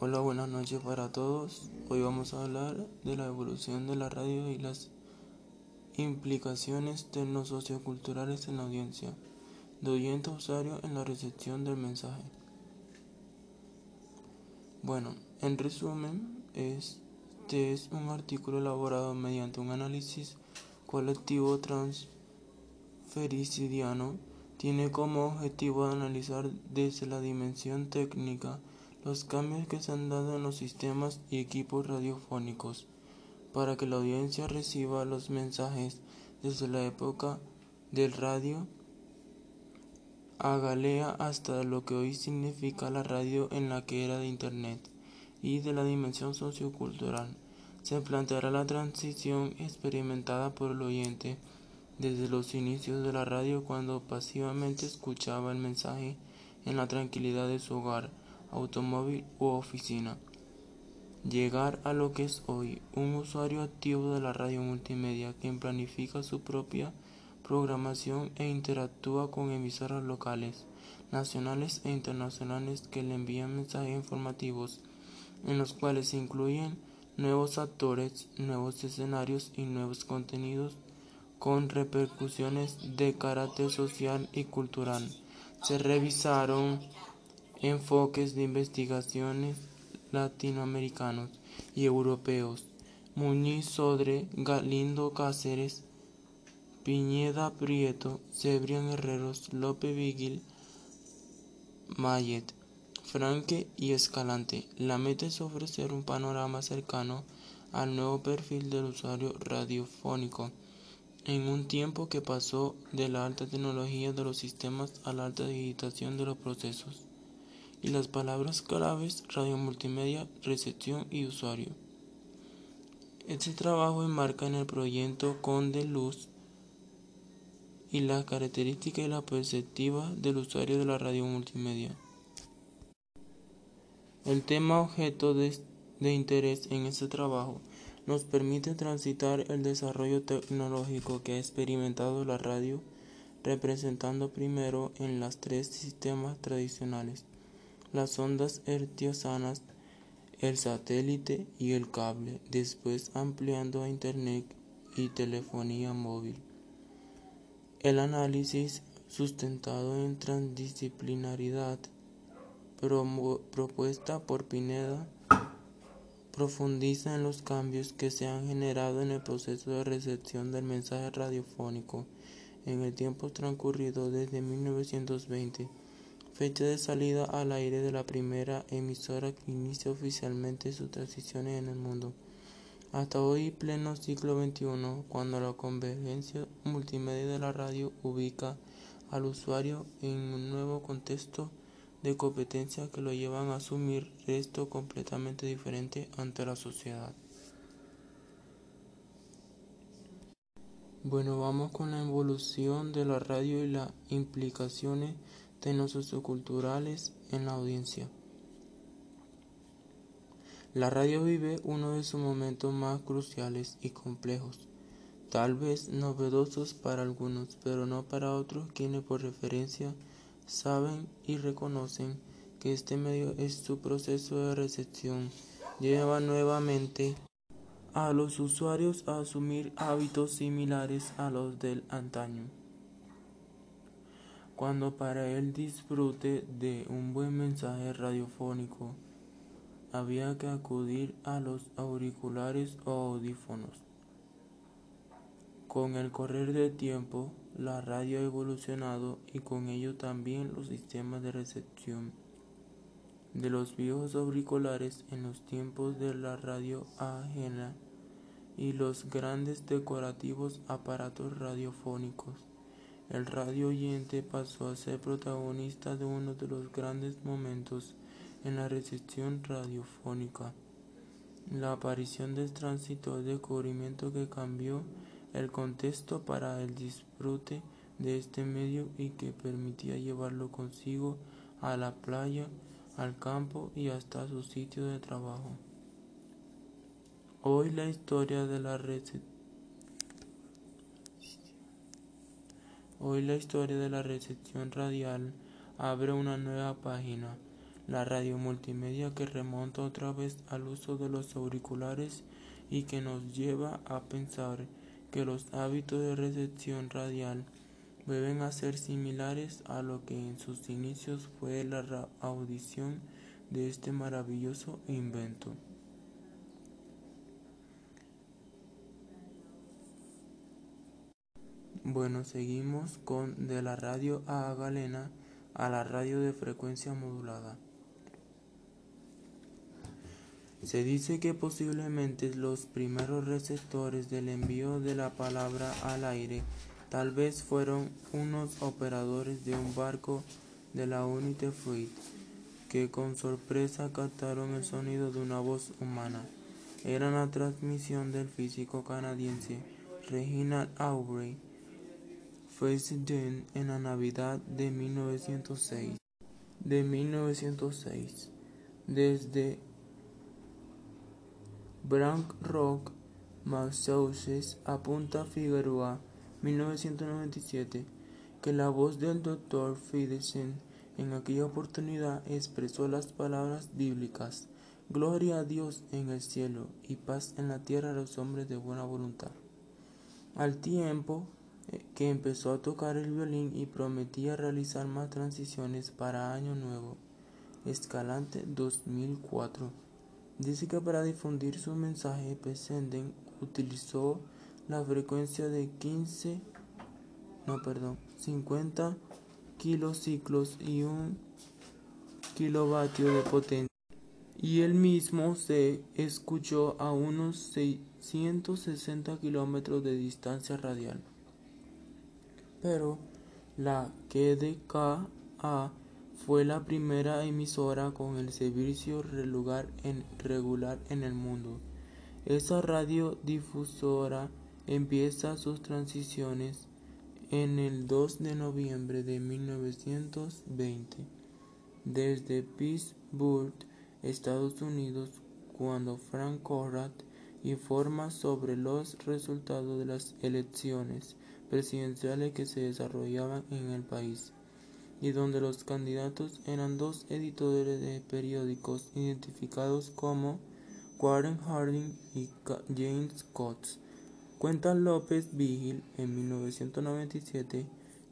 Hola, buenas noches para todos. Hoy vamos a hablar de la evolución de la radio y las implicaciones tecno-socioculturales en la audiencia, de oyente usuario en la recepción del mensaje. Bueno, en resumen, este es un artículo elaborado mediante un análisis colectivo transfericidiano. Tiene como objetivo analizar desde la dimensión técnica los cambios que se han dado en los sistemas y equipos radiofónicos para que la audiencia reciba los mensajes desde la época del radio a Galea hasta lo que hoy significa la radio en la que era de Internet y de la dimensión sociocultural. Se planteará la transición experimentada por el oyente desde los inicios de la radio cuando pasivamente escuchaba el mensaje en la tranquilidad de su hogar automóvil u oficina. Llegar a lo que es hoy un usuario activo de la radio multimedia quien planifica su propia programación e interactúa con emisoras locales, nacionales e internacionales que le envían mensajes informativos en los cuales se incluyen nuevos actores, nuevos escenarios y nuevos contenidos con repercusiones de carácter social y cultural. Se revisaron enfoques de investigaciones latinoamericanos y europeos. Muñiz Sodre, Galindo Cáceres, Piñeda Prieto, Cebrián Herreros, Lope Vigil, Mayet, Franque y Escalante. La meta es ofrecer un panorama cercano al nuevo perfil del usuario radiofónico en un tiempo que pasó de la alta tecnología de los sistemas a la alta digitación de los procesos y las palabras claves radio multimedia, recepción y usuario. Este trabajo enmarca en el proyecto Conde Luz y las características y la perspectiva del usuario de la radio multimedia. El tema objeto de, de interés en este trabajo nos permite transitar el desarrollo tecnológico que ha experimentado la radio, representando primero en las tres sistemas tradicionales las ondas hertzianas, el satélite y el cable, después ampliando a Internet y telefonía móvil. El análisis sustentado en transdisciplinaridad propuesta por Pineda profundiza en los cambios que se han generado en el proceso de recepción del mensaje radiofónico en el tiempo transcurrido desde 1920 fecha de salida al aire de la primera emisora que inicia oficialmente sus transiciones en el mundo, hasta hoy pleno siglo XXI, cuando la convergencia multimedia de la radio ubica al usuario en un nuevo contexto de competencia que lo llevan a asumir resto completamente diferente ante la sociedad. Bueno, vamos con la evolución de la radio y las implicaciones socioculturales en la audiencia. La radio vive uno de sus momentos más cruciales y complejos, tal vez novedosos para algunos, pero no para otros quienes por referencia saben y reconocen que este medio es su proceso de recepción, lleva nuevamente a los usuarios a asumir hábitos similares a los del antaño cuando para el disfrute de un buen mensaje radiofónico había que acudir a los auriculares o audífonos. Con el correr del tiempo, la radio ha evolucionado y con ello también los sistemas de recepción de los viejos auriculares en los tiempos de la radio ajena y los grandes decorativos aparatos radiofónicos. El radio oyente pasó a ser protagonista de uno de los grandes momentos en la recepción radiofónica. La aparición del tránsito el descubrimiento que cambió el contexto para el disfrute de este medio y que permitía llevarlo consigo a la playa, al campo y hasta su sitio de trabajo. Hoy la historia de la recepción Hoy la historia de la recepción radial abre una nueva página. la radio multimedia que remonta otra vez al uso de los auriculares y que nos lleva a pensar que los hábitos de recepción radial deben ser similares a lo que en sus inicios fue la audición de este maravilloso invento. Bueno, seguimos con de la radio a galena a la radio de frecuencia modulada. Se dice que posiblemente los primeros receptores del envío de la palabra al aire tal vez fueron unos operadores de un barco de la Unity Fleet que con sorpresa captaron el sonido de una voz humana. Era una transmisión del físico canadiense Reginald Aubrey Face en la Navidad de 1906. De 1906. Desde Brank Rock, Massachusetts, apunta Figueroa, 1997, que la voz del Dr. Fidesen en aquella oportunidad expresó las palabras bíblicas, Gloria a Dios en el cielo y paz en la tierra a los hombres de buena voluntad. Al tiempo que empezó a tocar el violín y prometía realizar más transiciones para Año Nuevo. Escalante 2004. Dice que para difundir su mensaje, Pesenden utilizó la frecuencia de 15, no, perdón, 50 kilociclos y un kilovatio de potencia. Y él mismo se escuchó a unos 660 kilómetros de distancia radial. Pero la KDKA fue la primera emisora con el servicio regular en, regular en el mundo. Esa radiodifusora empieza sus transiciones en el 2 de noviembre de 1920 desde Pittsburgh, Estados Unidos, cuando Frank Conrad informa sobre los resultados de las elecciones presidenciales que se desarrollaban en el país y donde los candidatos eran dos editores de periódicos identificados como Warren Harding y James Coates. Cuenta López Vigil en 1997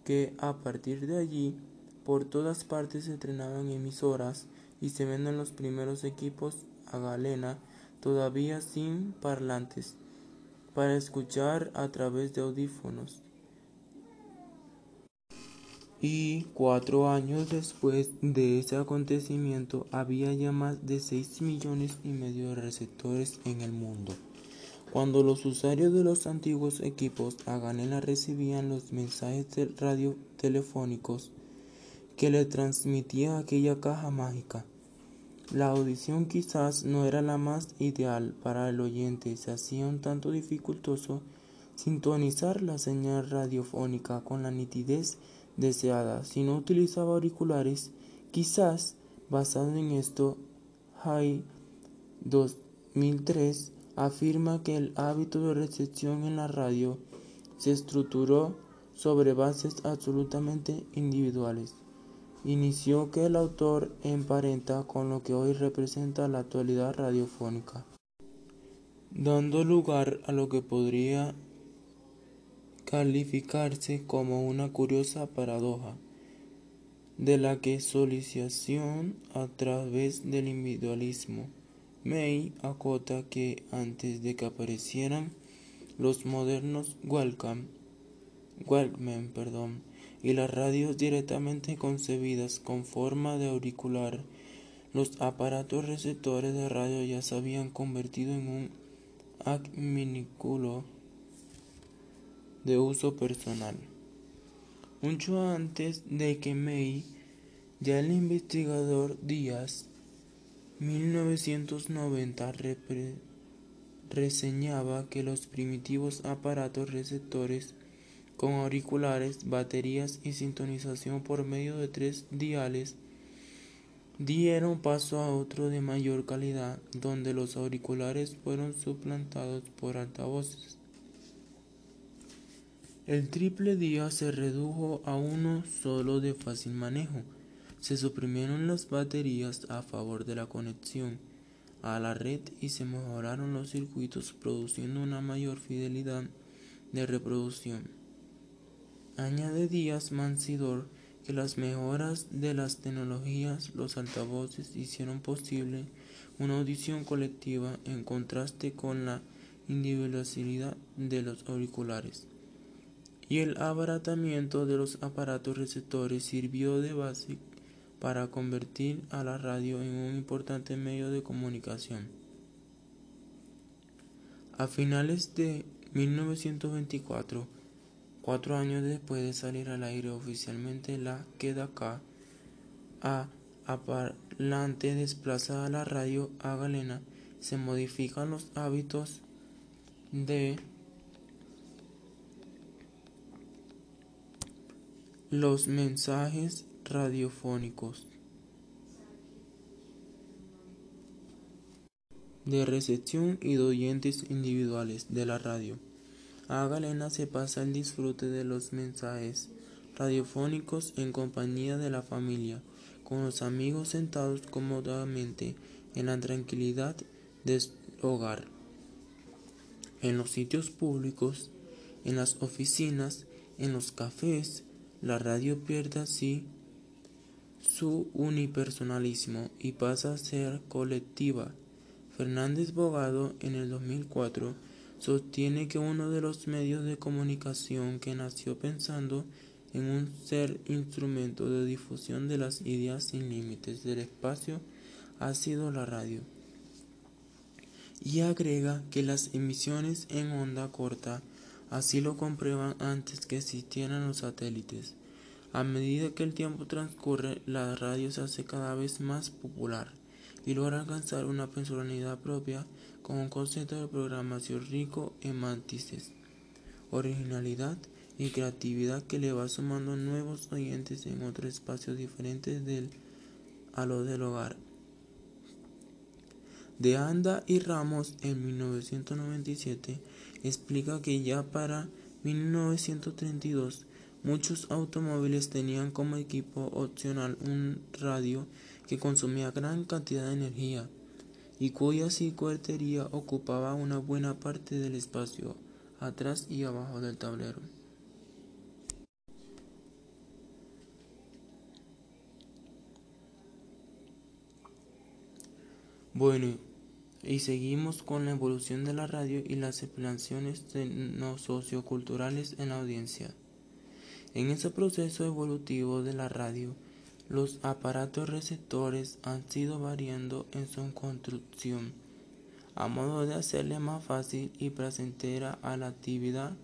que a partir de allí por todas partes se entrenaban emisoras y se venden los primeros equipos a galena todavía sin parlantes para escuchar a través de audífonos. Y cuatro años después de ese acontecimiento había ya más de 6 millones y medio de receptores en el mundo. Cuando los usuarios de los antiguos equipos a Ganela recibían los mensajes radiotelefónicos que le transmitía aquella caja mágica, la audición quizás no era la más ideal para el oyente, se hacía un tanto dificultoso sintonizar la señal radiofónica con la nitidez deseada si no utilizaba auriculares. Quizás, basado en esto, Hay 2003 afirma que el hábito de recepción en la radio se estructuró sobre bases absolutamente individuales. Inició que el autor emparenta con lo que hoy representa la actualidad radiofónica, dando lugar a lo que podría calificarse como una curiosa paradoja, de la que solicitación a través del individualismo. May acota que antes de que aparecieran los modernos Walkman, y las radios directamente concebidas con forma de auricular, los aparatos receptores de radio ya se habían convertido en un adminículo de uso personal. Mucho antes de que May, ya el investigador Díaz 1990 reseñaba que los primitivos aparatos receptores con auriculares, baterías y sintonización por medio de tres diales dieron paso a otro de mayor calidad, donde los auriculares fueron suplantados por altavoces. El triple día se redujo a uno solo de fácil manejo, Se suprimieron las baterías a favor de la conexión a la red y se mejoraron los circuitos produciendo una mayor fidelidad de reproducción. Añade Díaz Mansidor que las mejoras de las tecnologías, los altavoces hicieron posible una audición colectiva en contraste con la individualidad de los auriculares. Y el abaratamiento de los aparatos receptores sirvió de base para convertir a la radio en un importante medio de comunicación. A finales de 1924, cuatro años después de salir al aire oficialmente la Queda a aparlante desplazada la radio a galena, se modifican los hábitos de los mensajes radiofónicos de recepción y de oyentes individuales de la radio. A Galena se pasa el disfrute de los mensajes radiofónicos en compañía de la familia, con los amigos sentados cómodamente en la tranquilidad del hogar, en los sitios públicos, en las oficinas, en los cafés, la radio pierde así su unipersonalismo y pasa a ser colectiva. Fernández Bogado en el 2004 sostiene que uno de los medios de comunicación que nació pensando en un ser instrumento de difusión de las ideas sin límites del espacio ha sido la radio. Y agrega que las emisiones en onda corta así lo comprueban antes que existieran los satélites. A medida que el tiempo transcurre, la radio se hace cada vez más popular y logra alcanzar una personalidad propia con un concepto de programación rico en matices, originalidad y creatividad que le va sumando nuevos oyentes en otros espacios diferentes a lo del hogar. De Anda y Ramos en 1997 explica que ya para 1932 Muchos automóviles tenían como equipo opcional un radio que consumía gran cantidad de energía y cuya circuitería ocupaba una buena parte del espacio atrás y abajo del tablero. Bueno, y seguimos con la evolución de la radio y las explicaciones no socioculturales en la audiencia. En ese proceso evolutivo de la radio, los aparatos receptores han sido variando en su construcción, a modo de hacerle más fácil y placentera a la actividad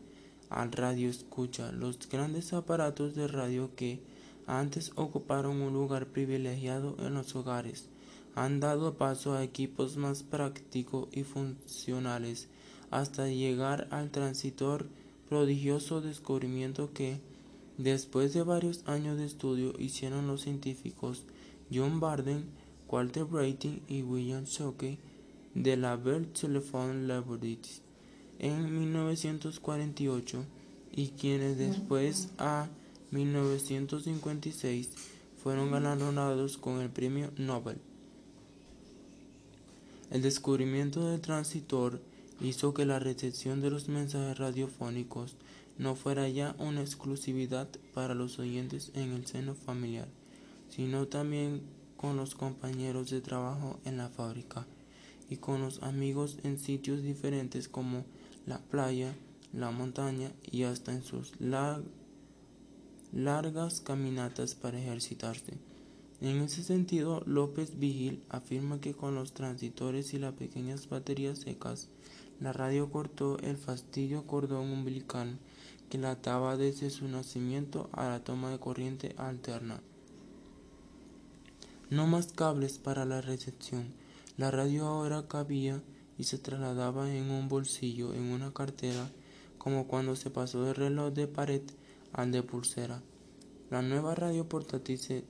al radio escucha. Los grandes aparatos de radio que antes ocuparon un lugar privilegiado en los hogares han dado paso a equipos más prácticos y funcionales hasta llegar al transitor prodigioso descubrimiento que Después de varios años de estudio hicieron los científicos John Barden, Walter Brattain y William Shockley de la Bell Telephone Laboratories en 1948 y quienes después a 1956 fueron galardonados con el premio Nobel. El descubrimiento del transitor hizo que la recepción de los mensajes radiofónicos no fuera ya una exclusividad para los oyentes en el seno familiar, sino también con los compañeros de trabajo en la fábrica y con los amigos en sitios diferentes como la playa, la montaña y hasta en sus largas caminatas para ejercitarse. En ese sentido, López Vigil afirma que con los transitores y las pequeñas baterías secas, la radio cortó el fastidio cordón umbilical que la ataba desde su nacimiento a la toma de corriente alterna. No más cables para la recepción. La radio ahora cabía y se trasladaba en un bolsillo, en una cartera, como cuando se pasó del reloj de pared al de pulsera. La nueva radio portátil se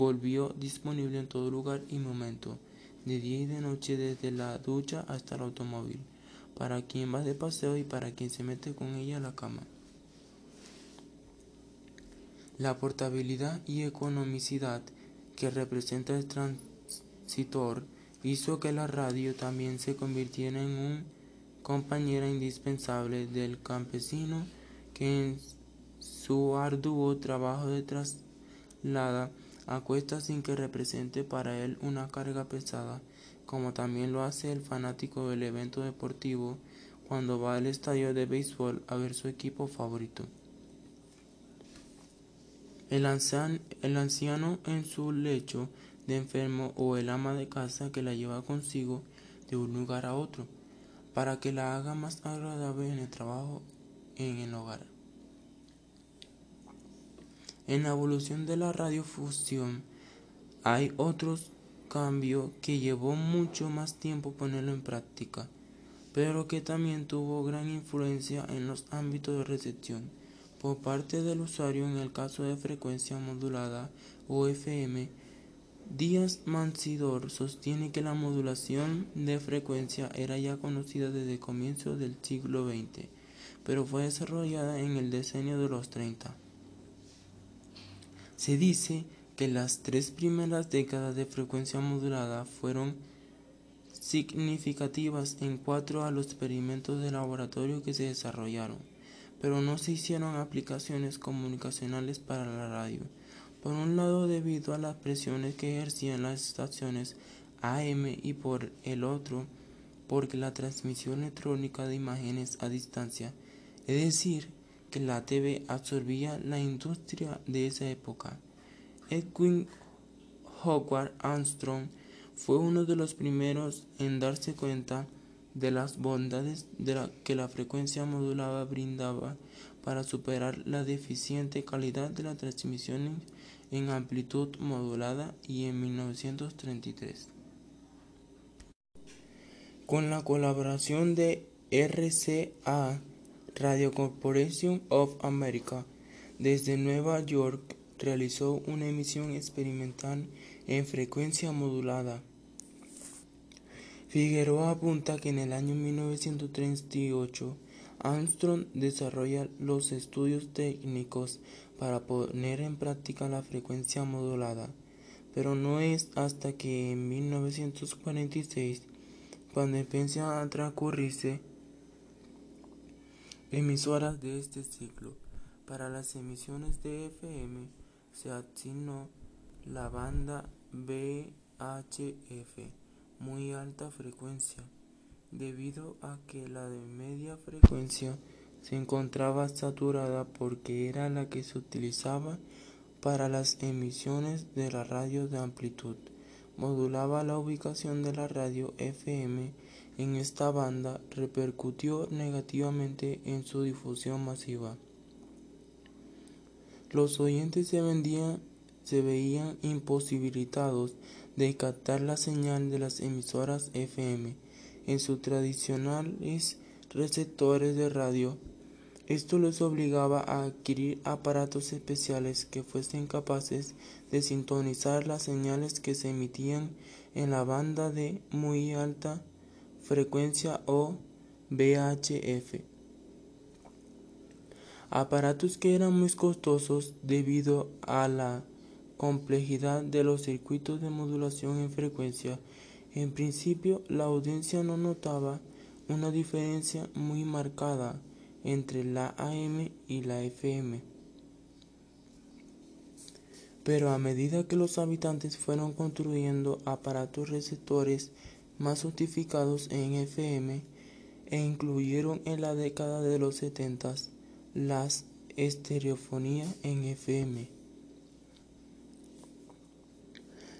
volvió disponible en todo lugar y momento, de día y de noche, desde la ducha hasta el automóvil, para quien va de paseo y para quien se mete con ella a la cama. La portabilidad y economicidad que representa el transitor hizo que la radio también se convirtiera en un compañera indispensable del campesino que en su arduo trabajo de traslada a cuesta sin que represente para él una carga pesada, como también lo hace el fanático del evento deportivo cuando va al estadio de béisbol a ver su equipo favorito. El, el anciano en su lecho de enfermo o el ama de casa que la lleva consigo de un lugar a otro, para que la haga más agradable en el trabajo en el hogar. En la evolución de la radiofusión hay otros cambio que llevó mucho más tiempo ponerlo en práctica, pero que también tuvo gran influencia en los ámbitos de recepción por parte del usuario en el caso de frecuencia modulada o FM. Díaz Mansidor sostiene que la modulación de frecuencia era ya conocida desde comienzos del siglo XX, pero fue desarrollada en el decenio de los 30. Se dice que las tres primeras décadas de frecuencia modulada fueron significativas en cuanto a los experimentos de laboratorio que se desarrollaron pero no se hicieron aplicaciones comunicacionales para la radio. Por un lado debido a las presiones que ejercían las estaciones AM y por el otro porque la transmisión electrónica de imágenes a distancia, es decir, que la TV absorbía la industria de esa época. Edwin Howard Armstrong fue uno de los primeros en darse cuenta de las bondades de que la frecuencia modulada brindaba para superar la deficiente calidad de la transmisión en amplitud modulada y en 1933. Con la colaboración de RCA Radio Corporation of America desde Nueva York realizó una emisión experimental en frecuencia modulada. Figueroa apunta que en el año 1938 Armstrong desarrolla los estudios técnicos para poner en práctica la frecuencia modulada, pero no es hasta que en 1946, cuando empieza a transcurrirse emisoras de este ciclo, para las emisiones de FM se asignó la banda VHF muy alta frecuencia, debido a que la de media frecuencia se encontraba saturada porque era la que se utilizaba para las emisiones de la radio de amplitud. Modulaba la ubicación de la radio FM en esta banda repercutió negativamente en su difusión masiva. Los oyentes se, se veían imposibilitados de captar la señal de las emisoras FM en sus tradicionales receptores de radio. Esto les obligaba a adquirir aparatos especiales que fuesen capaces de sintonizar las señales que se emitían en la banda de muy alta frecuencia o VHF. Aparatos que eran muy costosos debido a la complejidad de los circuitos de modulación en frecuencia, en principio la audiencia no notaba una diferencia muy marcada entre la AM y la FM. Pero a medida que los habitantes fueron construyendo aparatos receptores más sofisticados en FM e incluyeron en la década de los 70 las estereofonía en FM.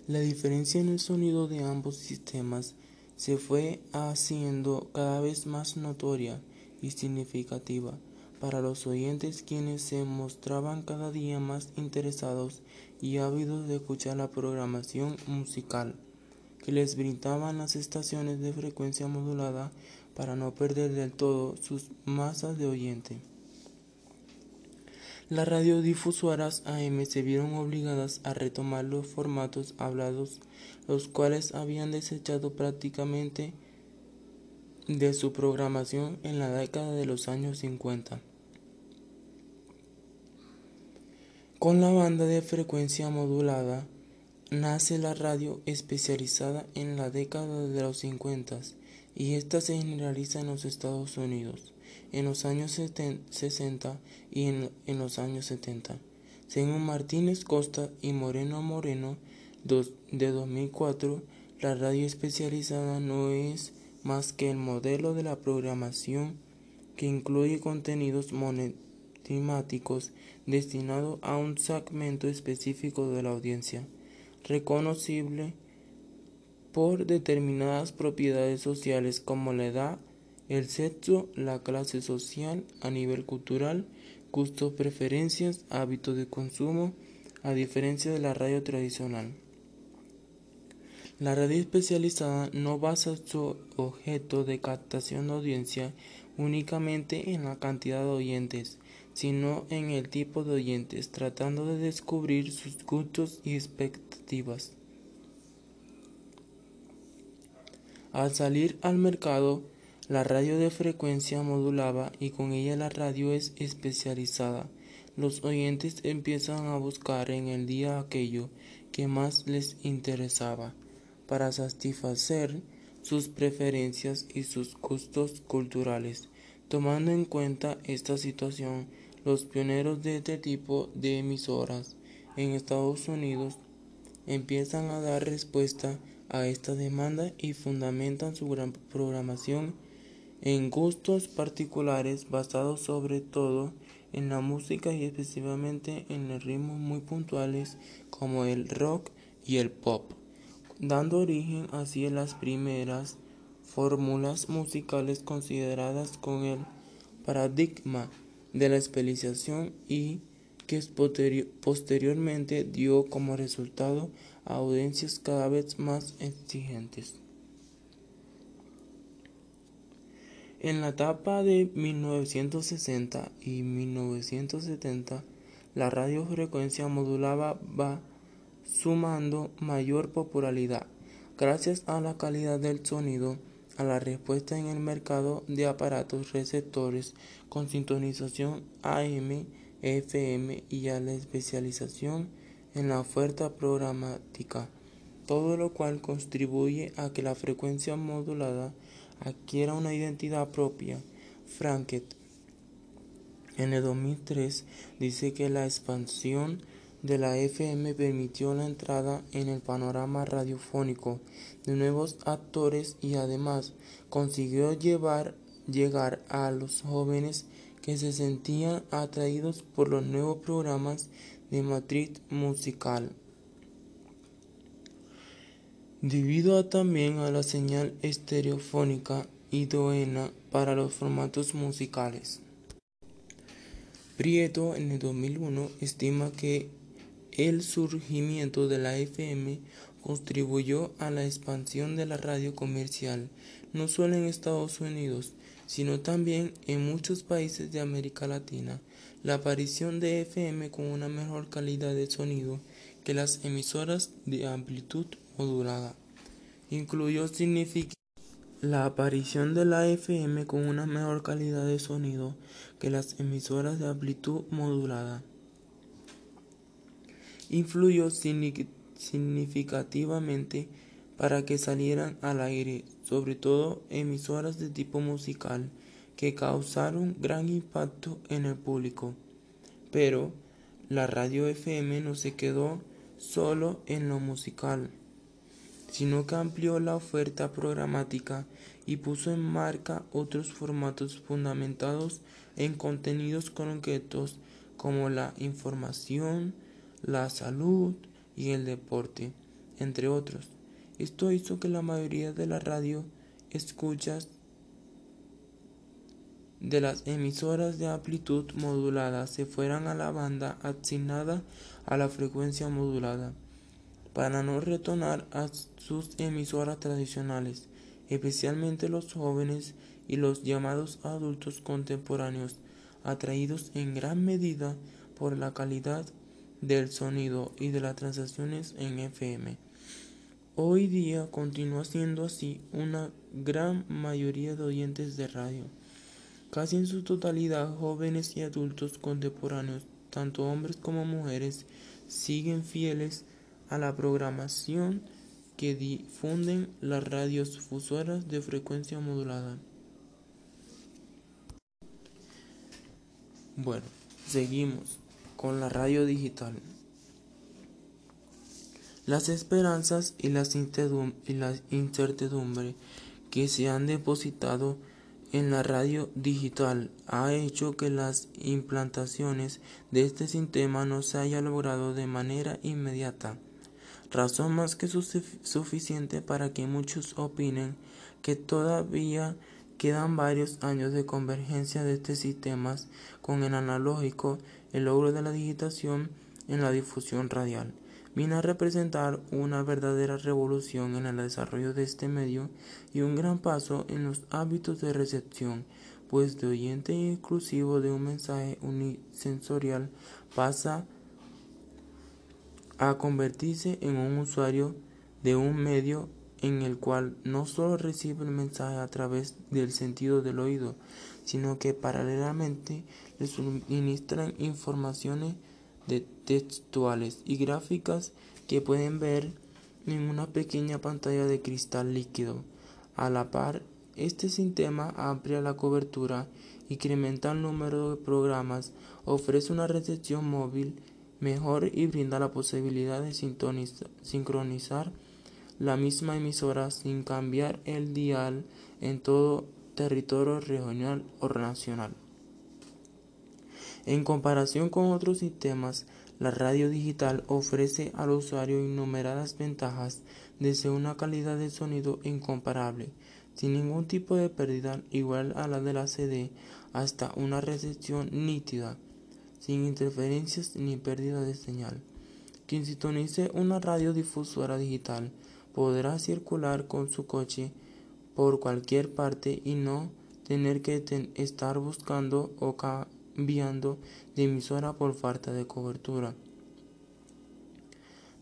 La diferencia en el sonido de ambos sistemas se fue haciendo cada vez más notoria y significativa para los oyentes quienes se mostraban cada día más interesados y ávidos de escuchar la programación musical que les brindaban las estaciones de frecuencia modulada para no perder del todo sus masas de oyentes. Las radiodifusoras AM se vieron obligadas a retomar los formatos hablados, los cuales habían desechado prácticamente de su programación en la década de los años 50. Con la banda de frecuencia modulada, nace la radio especializada en la década de los 50 y esta se generaliza en los Estados Unidos en los años 60 y en, los años 70. Según Martínez Costa y Moreno Moreno de 2004, la radio especializada no es más que el modelo de la programación que incluye contenidos monotemáticos destinados a un segmento específico de la audiencia, reconocible por determinadas propiedades sociales como la edad, el sexo, la clase social, a nivel cultural, gustos, preferencias, hábitos de consumo, a diferencia de la radio tradicional. La radio especializada no basa su objeto de captación de audiencia únicamente en la cantidad de oyentes, sino en el tipo de oyentes, tratando de descubrir sus gustos y expectativas. Al salir al mercado, la radio de frecuencia modulada y con ella la radio es especializada. Los oyentes empiezan a buscar en el día aquello que más les interesaba para satisfacer sus preferencias y sus gustos culturales. Tomando en cuenta esta situación, los pioneros de este tipo de emisoras en Estados Unidos empiezan a dar respuesta a esta demanda y fundamentan su programación en gustos particulares basados sobre todo en la música y específicamente en ritmos muy puntuales como el rock y el pop, dando origen así a las primeras fórmulas musicales consideradas con el paradigma de la especialización y que posteriormente dio como resultado audiencias cada vez más exigentes. En la etapa de 1960 y 1970, la radiofrecuencia modulada va sumando mayor popularidad gracias a la calidad del sonido, a la respuesta en el mercado de aparatos receptores con sintonización AM, FM y a la especialización en la oferta programática, todo lo cual contribuye a que la frecuencia modulada adquiera una identidad propia. Franket en el 2003 dice que la expansión de la FM permitió la entrada en el panorama radiofónico de nuevos actores y además consiguió llevar, llegar a los jóvenes que se sentían atraídos por los nuevos programas de matriz musical. Debido a también a la señal estereofónica idónea para los formatos musicales. Prieto en el 2001 estima que el surgimiento de la FM contribuyó a la expansión de la radio comercial, no solo en Estados Unidos, sino también en muchos países de América Latina. La aparición de FM con una mejor calidad de sonido que las emisoras de amplitud modulada. Incluyó la aparición de la FM con una mejor calidad de sonido que las emisoras de amplitud modulada. Influyó significativamente para que salieran al aire, sobre todo emisoras de tipo musical, que causaron gran impacto en el público. Pero la radio FM no se quedó solo en lo musical, sino que amplió la oferta programática y puso en marca otros formatos fundamentados en contenidos concretos como la información, la salud y el deporte, entre otros. Esto hizo que la mayoría de la radio escuchas de las emisoras de amplitud modulada se fueran a la banda asignada a la frecuencia modulada, para no retornar a sus emisoras tradicionales, especialmente los jóvenes y los llamados adultos contemporáneos, atraídos en gran medida por la calidad del sonido y de las transacciones en FM. Hoy día continúa siendo así una gran mayoría de oyentes de radio casi en su totalidad jóvenes y adultos contemporáneos, tanto hombres como mujeres, siguen fieles a la programación que difunden las radios fusoras de frecuencia modulada. Bueno, seguimos con la radio digital. Las esperanzas y la incertidumbre que se han depositado en la radio digital ha hecho que las implantaciones de este sistema no se haya logrado de manera inmediata. Razón más que suficiente para que muchos opinen que todavía quedan varios años de convergencia de estos sistemas con el analógico, el logro de la digitación en la difusión radial viene a representar una verdadera revolución en el desarrollo de este medio y un gran paso en los hábitos de recepción, pues de oyente exclusivo de un mensaje unisensorial pasa a convertirse en un usuario de un medio en el cual no solo recibe el mensaje a través del sentido del oído, sino que paralelamente le suministran informaciones textuales y gráficas que pueden ver en una pequeña pantalla de cristal líquido. A la par, este sistema amplia la cobertura, incrementa el número de programas, ofrece una recepción móvil mejor y brinda la posibilidad de sincronizar la misma emisora sin cambiar el dial en todo territorio regional o nacional. En comparación con otros sistemas, la radio digital ofrece al usuario innumerables ventajas desde una calidad de sonido incomparable, sin ningún tipo de pérdida igual a la de la CD, hasta una recepción nítida sin interferencias ni pérdida de señal. Quien sintonice una radiodifusora digital podrá circular con su coche por cualquier parte y no tener que estar buscando o cambiando de emisora por falta de cobertura.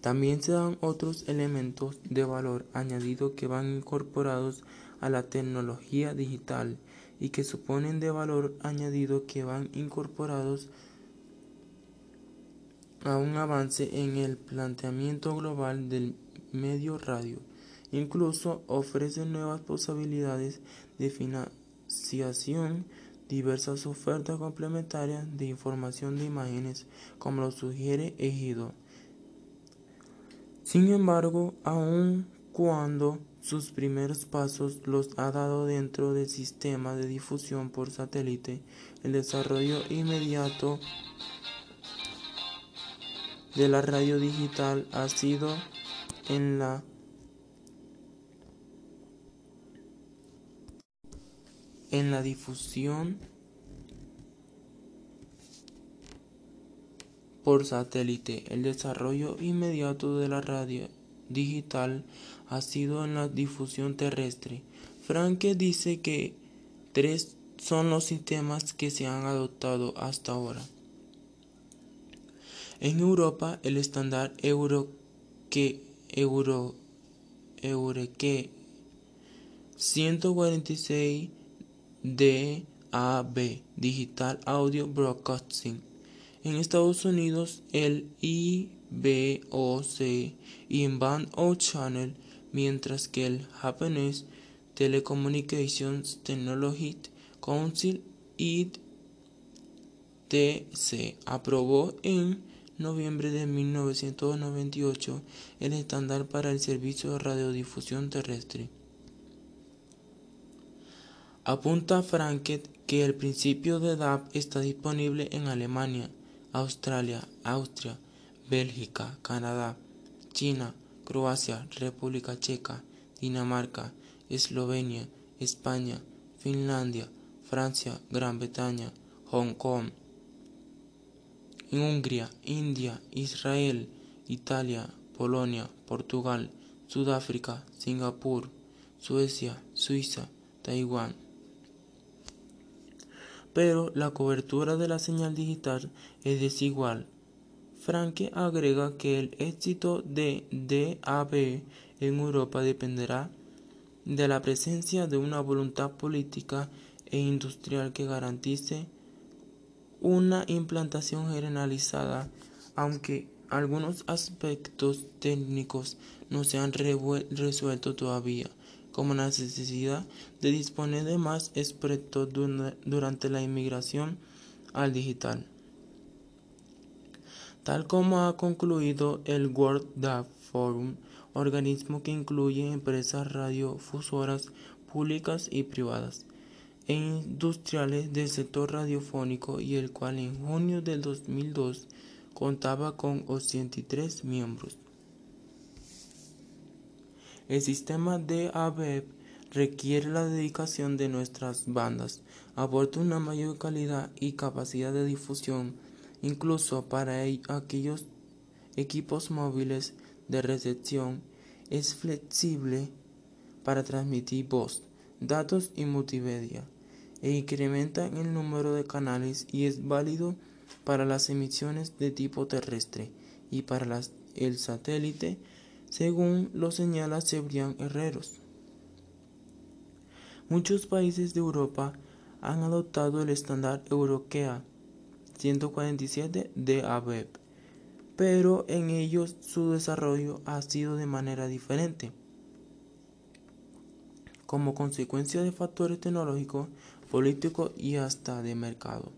También se dan otros elementos de valor añadido que van incorporados a la tecnología digital y que suponen de valor añadido que van incorporados a un avance en el planteamiento global del medio radio. Incluso ofrece nuevas posibilidades de financiación, diversas ofertas complementarias de información de imágenes, como lo sugiere Ejido. Sin embargo, aun cuando sus primeros pasos los ha dado dentro del sistema de difusión por satélite, el desarrollo inmediato de la radio digital ha sido en la en la difusión por satélite. El desarrollo inmediato de la radio digital ha sido en la difusión terrestre. Franke dice que tres son los sistemas que se han adoptado hasta ahora. En Europa, el estándar euro que euro Eureke 146 DAB Digital Audio Broadcasting. En Estados Unidos, el IBOC Inbound O Channel, mientras que el Japanese Telecommunications Technology Council ITC aprobó en noviembre de 1998 el estándar para el servicio de radiodifusión terrestre. Apunta Franket que el principio de DAB está disponible en Alemania, Australia, Austria, Bélgica, Canadá, China, Croacia, República Checa, Dinamarca, Eslovenia, España, Finlandia, Francia, Gran Bretaña, Hong Kong, Hungría, India, Israel, Italia, Polonia, Portugal, Sudáfrica, Singapur, Suecia, Suiza, Taiwán. Pero la cobertura de la señal digital es desigual. Franke agrega que el éxito de DAB en Europa dependerá de la presencia de una voluntad política e industrial que garantice una implantación generalizada, aunque algunos aspectos técnicos no se han resuelto todavía, como la necesidad de disponer de más expertos durante la inmigración al digital. Tal como ha concluido el World Data Forum, organismo que incluye empresas radiofusoras públicas y privadas e industriales del sector radiofónico y el cual en junio del 2002 contaba con 83 miembros. El sistema de ABEP requiere la dedicación de nuestras bandas, aporta una mayor calidad y capacidad de difusión, incluso para aquellos equipos móviles de recepción, es flexible para transmitir voz, datos y multimedia, e incrementa el número de canales y es válido para las emisiones de tipo terrestre y para el satélite, según lo señala Cebrián Herreros. Muchos países de Europa han adoptado el estándar Euroquea 147 de ABEP, pero en ellos su desarrollo ha sido de manera diferente. Como consecuencia de factores tecnológicos, políticos y hasta de mercado.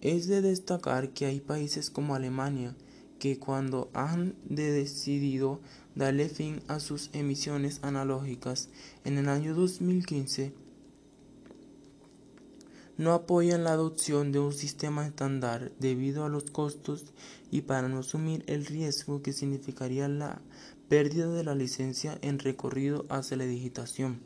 Es de destacar que hay países como Alemania que cuando han decidido darle fin a sus emisiones analógicas en el año 2015, no apoyan la adopción de un sistema estándar debido a los costos y para no asumir el riesgo que significaría la pérdida de la licencia en recorrido hacia la digitación.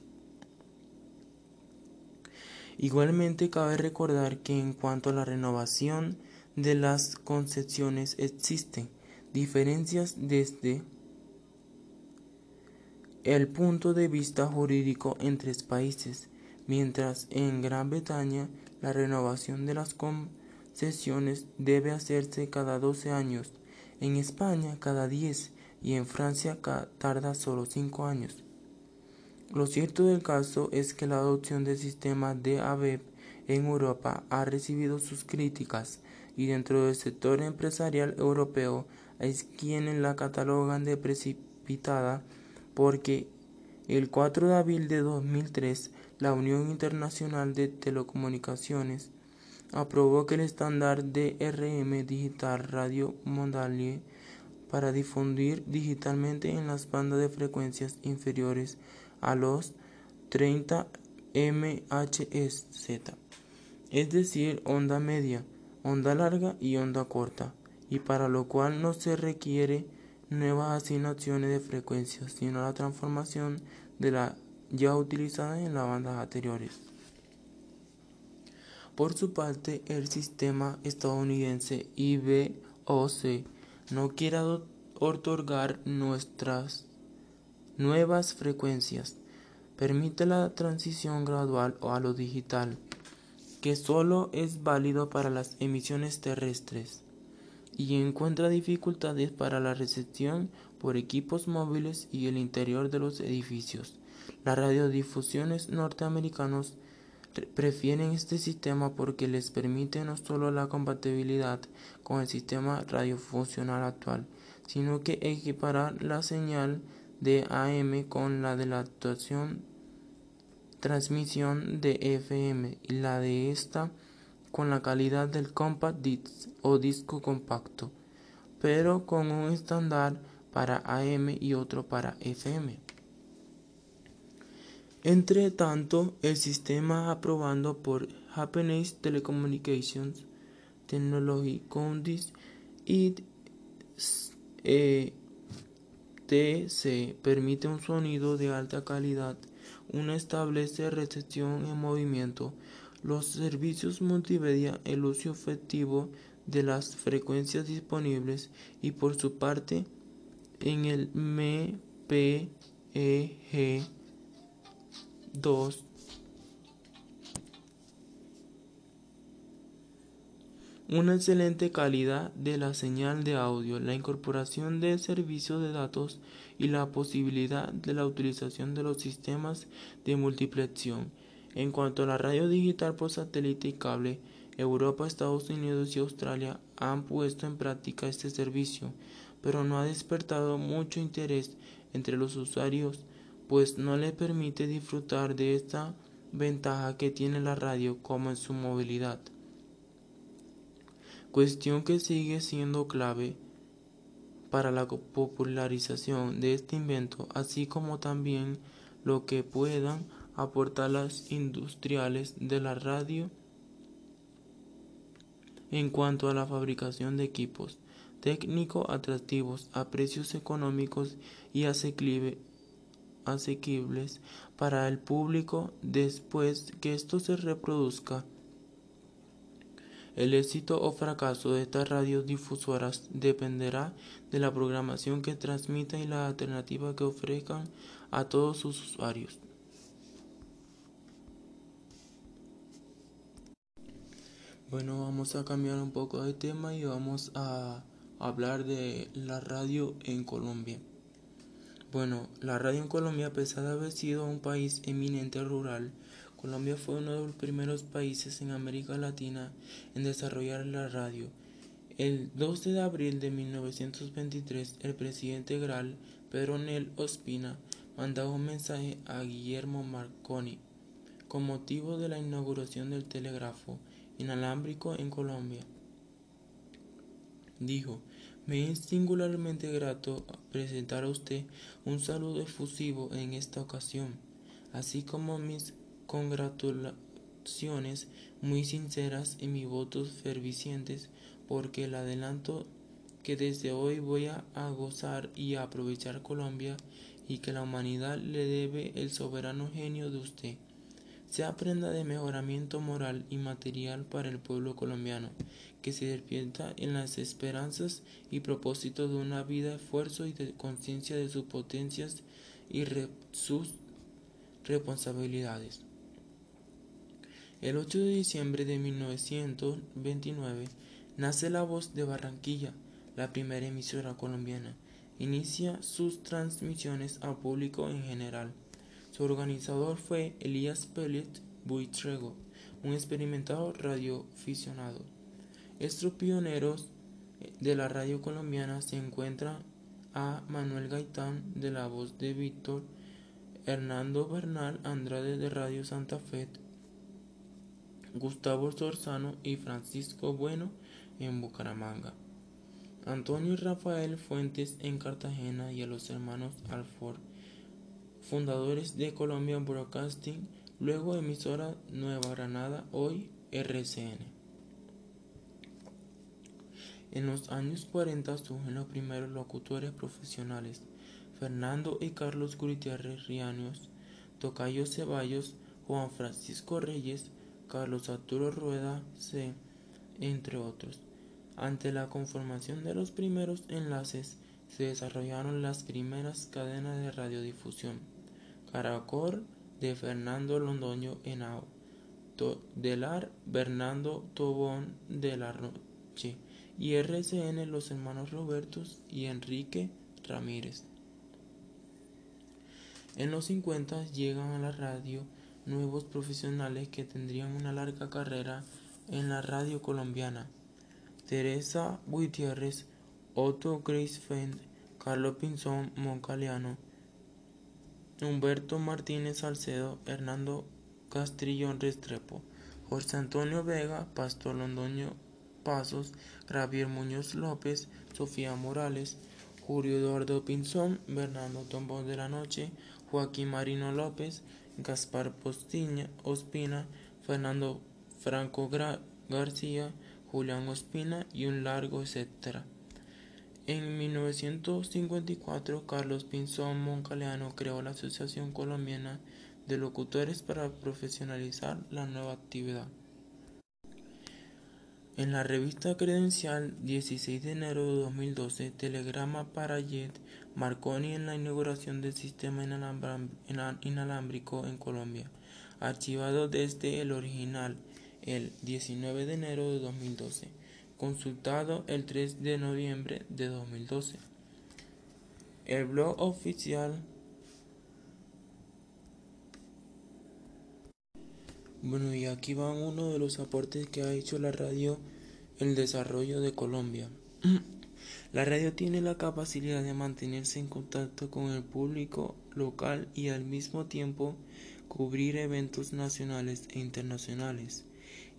Igualmente cabe recordar que en cuanto a la renovación de las concesiones existen diferencias desde el punto de vista jurídico entre países, mientras en Gran Bretaña la renovación de las concesiones debe hacerse cada 12 años, en España cada 10 y en Francia tarda solo 5 años. Lo cierto del caso es que la adopción del sistema de ABEP en Europa ha recibido sus críticas y dentro del sector empresarial europeo hay quienes la catalogan de precipitada porque el 4 de abril de 2003 la Unión Internacional de Telecomunicaciones aprobó que el estándar DRM Digital Radio Mondalie para difundir digitalmente en las bandas de frecuencias inferiores a los 30 MHz, es decir, onda media, onda larga y onda corta, y para lo cual no se requiere nuevas asignaciones de frecuencias, sino la transformación de la ya utilizada en las bandas anteriores. Por su parte, el sistema estadounidense IBOC no quiere otorgar nuestras nuevas frecuencias. Permite la transición gradual a lo digital, que solo es válido para las emisiones terrestres, y encuentra dificultades para la recepción por equipos móviles y el interior de los edificios. Las radiodifusiones norteamericanos prefieren este sistema porque les permite no solo la compatibilidad con el sistema radiofuncional actual, sino que equiparar la señal de AM con la de la actuación transmisión de FM y la de esta con la calidad del compact disc o disco compacto, pero con un estándar para AM y otro para FM. Entre tanto, el sistema aprobado por Japanese Telecommunications Technology Council y eh, TC permite un sonido de alta calidad, una establece recepción en movimiento, los servicios multimedia, el uso efectivo de las frecuencias disponibles y por su parte en el MPEG 2 una excelente calidad de la señal de audio, la incorporación de servicios de datos y la posibilidad de la utilización de los sistemas de multiplexión. En cuanto a la radio digital por satélite y cable, Europa, Estados Unidos y Australia han puesto en práctica este servicio, pero no ha despertado mucho interés entre los usuarios, pues no le permite disfrutar de esta ventaja que tiene la radio como en su movilidad. Cuestión que sigue siendo clave para la popularización de este invento, así como también lo que puedan aportar las industriales de la radio en cuanto a la fabricación de equipos técnicos atractivos a precios económicos y asequibles para el público después que esto se reproduzca. El éxito o fracaso de estas radiodifusoras dependerá de la programación que transmitan y la alternativa que ofrezcan a todos sus usuarios. Bueno, vamos a cambiar un poco de tema y vamos a hablar de la radio en Colombia. Bueno, la radio en Colombia, a pesar de haber sido un país eminente rural, Colombia fue uno de los primeros países en América Latina en desarrollar la radio. El 12 de abril de 1923, el presidente Gral Pedro Nel Ospina mandó un mensaje a Guillermo Marconi con motivo de la inauguración del telégrafo inalámbrico en Colombia. Dijo, me es singularmente grato presentar a usted un saludo efusivo en esta ocasión, así como mis congratulaciones muy sinceras y mis votos fervicientes, porque el adelanto que desde hoy voy a, gozar y aprovechar Colombia y que la humanidad le debe el soberano genio de usted sea prenda de mejoramiento moral y material para el pueblo colombiano, que se despierta en las esperanzas y propósitos de una vida, esfuerzo y de conciencia de sus potencias y sus responsabilidades. El 8 de diciembre de 1929 nace La Voz de Barranquilla, la primera emisora colombiana. Inicia sus transmisiones al público en general. Su organizador fue Elías Pellet Buitrego, un experimentado radioaficionado. Estos pioneros de la radio colombiana se encuentran a Manuel Gaitán de la voz de Víctor, Hernando Bernal Andrade de Radio Santa Fe, Gustavo Sorzano y Francisco Bueno en Bucaramanga, Antonio y Rafael Fuentes en Cartagena y a los hermanos Alford fundadores de Colombia Broadcasting, luego emisora Nueva Granada, hoy RCN. En los años 40 surgen los primeros locutores profesionales, Fernando y Carlos Gutiérrez Riaños, Tocayo Ceballos, Juan Francisco Reyes, Carlos Arturo Rueda C., entre otros. Ante la conformación de los primeros enlaces, se desarrollaron las primeras cadenas de radiodifusión. Caracol de Fernando Londoño Henao, Delar Bernardo Tobón de la Roche y RCN los hermanos Robertos y Enrique Ramírez. En los 50 llegan a la radio nuevos profesionales que tendrían una larga carrera en la radio colombiana. Teresa Gutiérrez, Otto Fend, Carlos Pinzón Moncaliano, Humberto Martínez Salcedo, Hernando Castrillón Restrepo, José Antonio Vega, Pastor Londoño Pasos, Javier Muñoz López, Sofía Morales, Julio Eduardo Pinzón, Bernardo Tombón de la Noche, Joaquín Marino López, Gaspar Postiña, Ospina, Fernando Franco García, Julián Ospina y un largo etcétera. En 1954, Carlos Pinzón Moncaleano creó la Asociación Colombiana de Locutores para profesionalizar la nueva actividad. En la revista Credencial, 16 de enero de 2012, telegrama para Jet Marconi en la inauguración del sistema inalámbrico en Colombia, archivado desde el original el 19 de enero de 2012 consultado el 3 de noviembre de 2012. El blog oficial Bueno, y aquí va uno de los aportes que ha hecho la radio el desarrollo de Colombia. La radio tiene la capacidad de mantenerse en contacto con el público local y al mismo tiempo cubrir eventos nacionales e internacionales.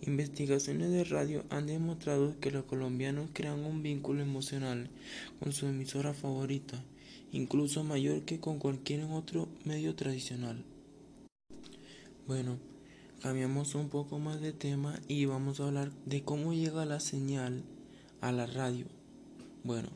Investigaciones de radio han demostrado que los colombianos crean un vínculo emocional con su emisora favorita, incluso mayor que con cualquier otro medio tradicional. Bueno, cambiamos un poco más de tema y vamos a hablar de cómo llega la señal a la radio. Bueno,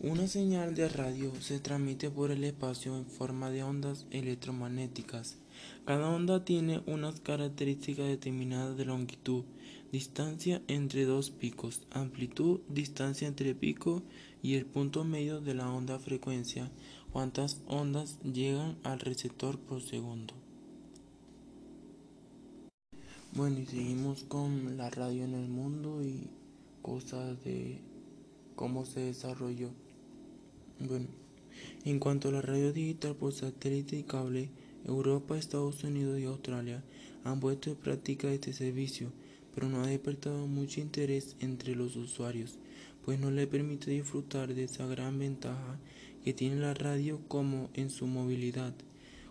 una señal de radio se transmite por el espacio en forma de ondas electromagnéticas. Cada onda tiene unas características determinadas de longitud, distancia entre dos picos, amplitud, distancia entre pico y el punto medio de la onda frecuencia, cuántas ondas llegan al receptor por segundo. Bueno, y seguimos con la radio en el mundo y cosas de cómo se desarrolló. Bueno, en cuanto a la radio digital por satélite y cable, Europa, Estados Unidos y Australia han puesto en práctica este servicio, pero no ha despertado mucho interés entre los usuarios, pues no le permite disfrutar de esa gran ventaja que tiene la radio como en su movilidad,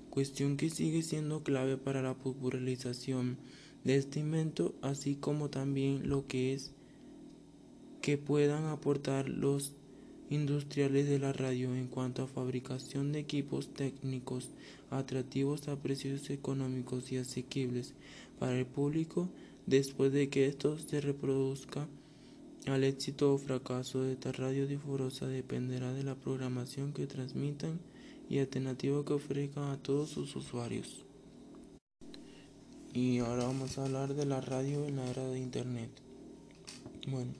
cuestión que sigue siendo clave para la popularización de invento, así como también lo que es que puedan aportar los industriales de la radio en cuanto a fabricación de equipos técnicos atractivos a precios económicos y asequibles para el público después de que esto se reproduzca al éxito o fracaso de esta radiodifusosa dependerá de la programación que transmitan y alternativa que ofrezcan a todos sus usuarios. Y ahora vamos a hablar de la radio en la era de internet. Bueno,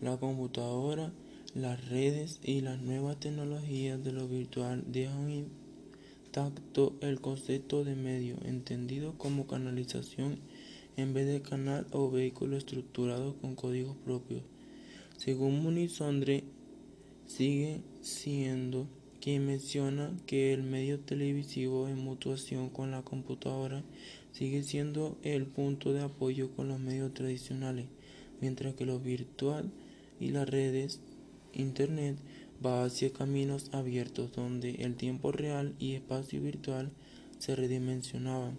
la computadora, las redes y las nuevas tecnologías de lo virtual dejan intacto el concepto de medio, entendido como canalización en vez de canal o vehículo estructurado con códigos propios. Según Munizondre, sigue siendo quien menciona que el medio televisivo en mutuación con la computadora sigue siendo el punto de apoyo con los medios tradicionales, mientras que lo virtual y las redes Internet va hacia caminos abiertos donde el tiempo real y espacio virtual se redimensionaban,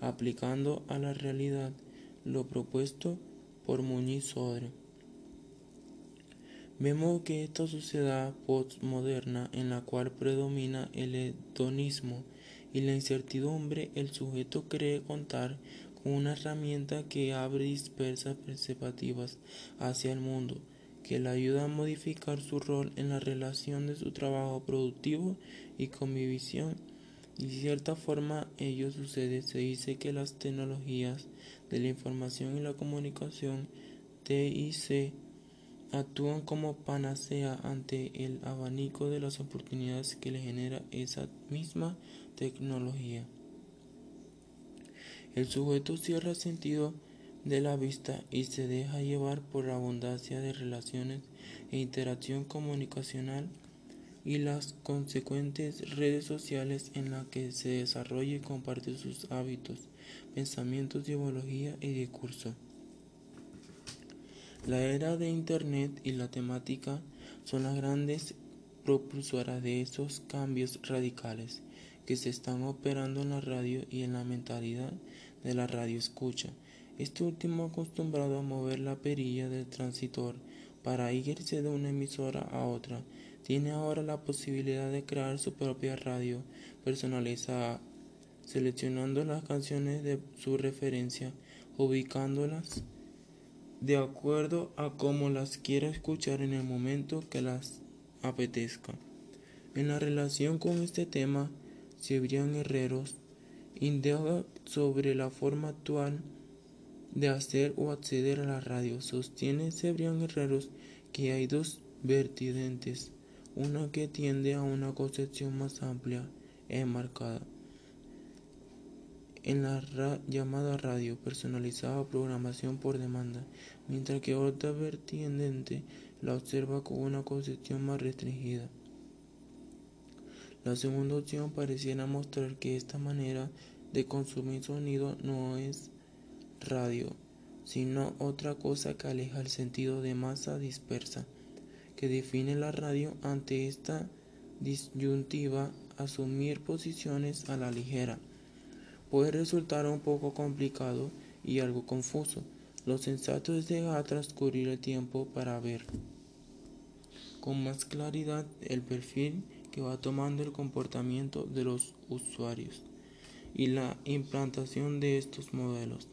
aplicando a la realidad lo propuesto por Muñiz Sodre. Vemos que esta sociedad postmoderna en la cual predomina el hedonismo y la incertidumbre, el sujeto cree contar con una herramienta que abre dispersas perspectivas hacia el mundo, que le ayuda a modificar su rol en la relación de su trabajo productivo y convivisión. De cierta forma ello sucede, se dice que las tecnologías de la información y la comunicación TIC actúan como panacea ante el abanico de las oportunidades que le genera esa misma tecnología. El sujeto cierra sentido de la vista y se deja llevar por la abundancia de relaciones e interacción comunicacional y las consecuentes redes sociales en las que se desarrolla y comparte sus hábitos, pensamientos, ideología y discurso. La era de Internet y la temática son las grandes propulsoras de esos cambios radicales que se están operando en la radio y en la mentalidad de la radio escucha este último acostumbrado a mover la perilla del transitor para irse de una emisora a otra, tiene ahora la posibilidad de crear su propia radio personalizada, seleccionando las canciones de su referencia, ubicándolas de acuerdo a cómo las quiera escuchar en el momento que las apetezca. En la relación con este tema, Cibrián Herreros indaga sobre la forma actual de hacer o acceder a la radio. Sostiene Cebrián Herreros que hay dos vertientes, una que tiende a una concepción más amplia e marcada en la llamada radio personalizada programación por demanda, mientras que otra vertiente la observa con una concepción más restringida. La segunda opción pareciera mostrar que esta manera de consumir sonido no es radio, sino otra cosa que aleja el sentido de masa dispersa, que define la radio ante esta disyuntiva asumir posiciones a la ligera. Puede resultar un poco complicado y algo confuso. Lo sensato es dejar transcurrir el tiempo para ver con más claridad el perfil que va tomando el comportamiento de los usuarios y la implantación de estos modelos.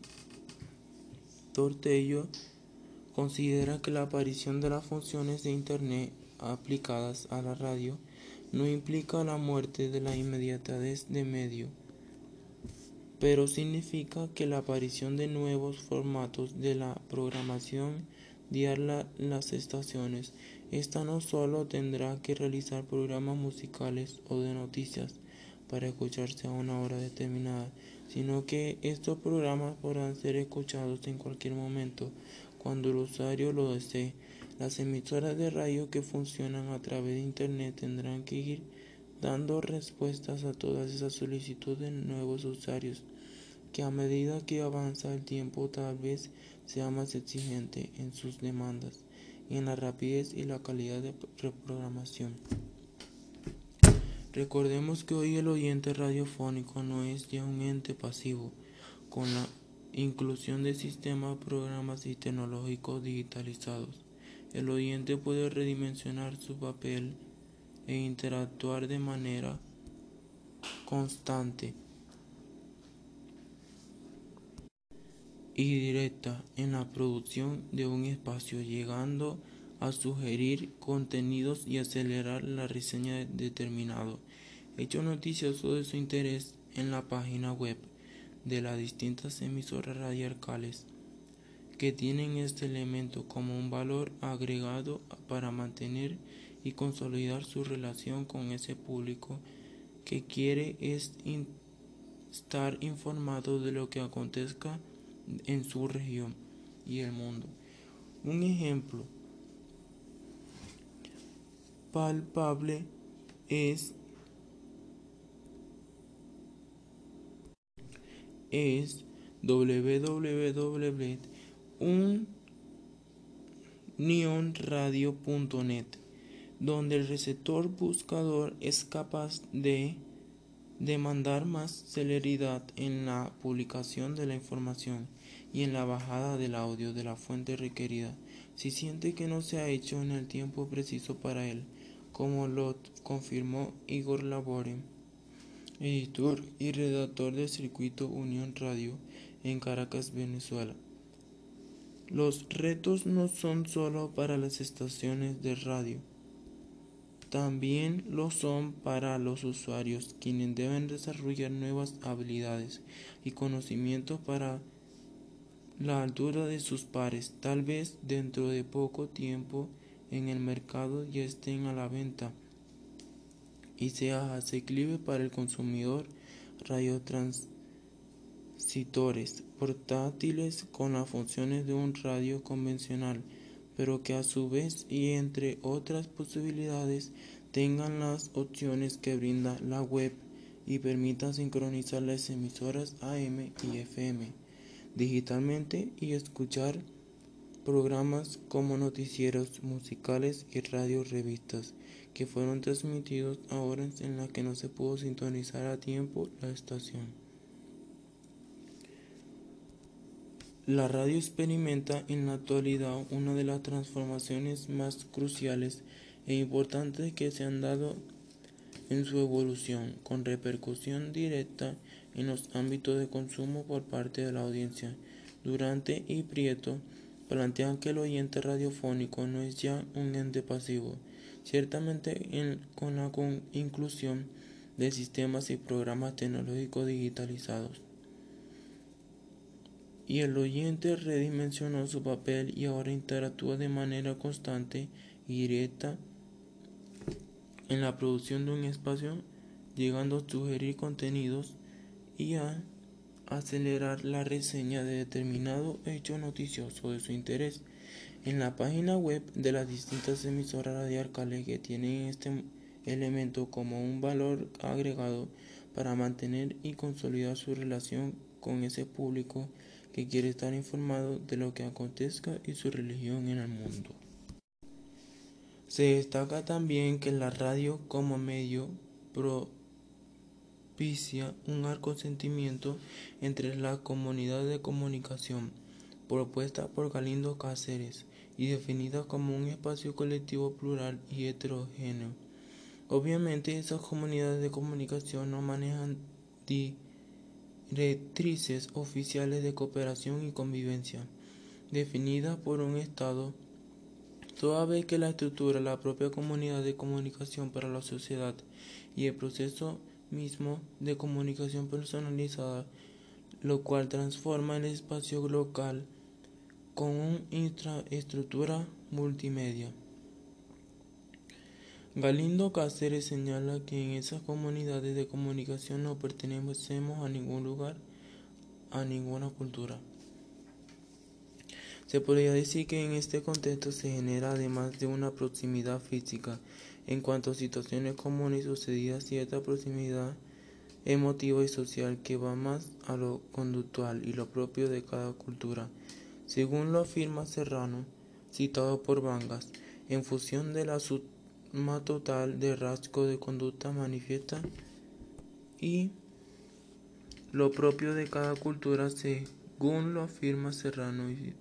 Tortello considera que la aparición de las funciones de Internet aplicadas a la radio no implica la muerte de la inmediatez de medio, pero significa que la aparición de nuevos formatos de la programación diaria las estaciones. Esta no solo tendrá que realizar programas musicales o de noticias para escucharse a una hora determinada, sino que estos programas podrán ser escuchados en cualquier momento cuando el usuario lo desee. Las emisoras de radio que funcionan a través de Internet tendrán que ir dando respuestas a todas esas solicitudes de nuevos usuarios, que a medida que avanza el tiempo tal vez sea más exigente en sus demandas y en la rapidez y la calidad de reprogramación. Recordemos que hoy el oyente radiofónico no es ya un ente pasivo, con la inclusión de sistemas, programas y tecnológicos digitalizados. El oyente puede redimensionar su papel e interactuar de manera constante y directa en la producción de un espacio, llegando a sugerir contenidos y acelerar la reseña determinado. Hecho noticioso de su interés en la página web de las distintas emisoras radiales que tienen este elemento como un valor agregado para mantener y consolidar su relación con ese público que quiere estar informado de lo que acontezca en su región y el mundo. Un ejemplo palpable es es www.unionradio.net, donde el receptor buscador es capaz de demandar más celeridad en la publicación de la información y en la bajada del audio de la fuente requerida si siente que no se ha hecho en el tiempo preciso para él, como lo confirmó Igor Labore, editor y redactor del circuito Unión Radio en Caracas, Venezuela. Los retos no son solo para las estaciones de radio, también lo son para los usuarios, quienes deben desarrollar nuevas habilidades y conocimientos para la altura de sus pares. Tal vez dentro de poco tiempo en el mercado ya estén a la venta y sea asequible para el consumidor radiotransitores portátiles con las funciones de un radio convencional pero que a su vez y entre otras posibilidades tengan las opciones que brinda la web y permitan sincronizar las emisoras AM y FM digitalmente y escuchar programas como noticieros musicales y radio revistas que fueron transmitidos a horas en las que no se pudo sintonizar a tiempo la estación. La radio experimenta en la actualidad una de las transformaciones más cruciales e importantes que se han dado en su evolución, con repercusión directa en los ámbitos de consumo por parte de la audiencia. Durante y Prieto plantean que el oyente radiofónico no es ya un ente pasivo, ciertamente con la inclusión de sistemas y programas tecnológicos digitalizados y el oyente redimensionó su papel y ahora interactúa de manera constante y directa en la producción de un espacio, llegando a sugerir contenidos y a acelerar la reseña de determinado hecho noticioso de su interés. En la página web de las distintas emisoras radiales que tienen este elemento como un valor agregado, para mantener y consolidar su relación con ese público que quiere estar informado de lo que acontezca y su religión en el mundo. Se destaca también que la radio como medio propicia un arco sentimiento entre la comunidad de comunicación, propuesta por Galindo Cáceres y definida como un espacio colectivo plural y heterogéneo. Obviamente esas comunidades de comunicación no manejan directrices oficiales de cooperación y convivencia, definidas por un Estado, toda vez que la estructura la propia comunidad de comunicación para la sociedad y el proceso mismo de comunicación personalizada, lo cual transforma el espacio local con una infraestructura multimedia. Galindo Cáceres señala que en esas comunidades de comunicación no pertenecemos a ningún lugar, a ninguna cultura. Se podría decir que en este contexto se genera además de una proximidad física, en cuanto a situaciones comunes sucedidas cierta proximidad emotiva y social que va más a lo conductual y lo propio de cada cultura. Según lo afirma Serrano, citado por Vangas, en función de la total de rasgos de conducta manifiesta y lo propio de cada cultura, según lo afirma Serrano, y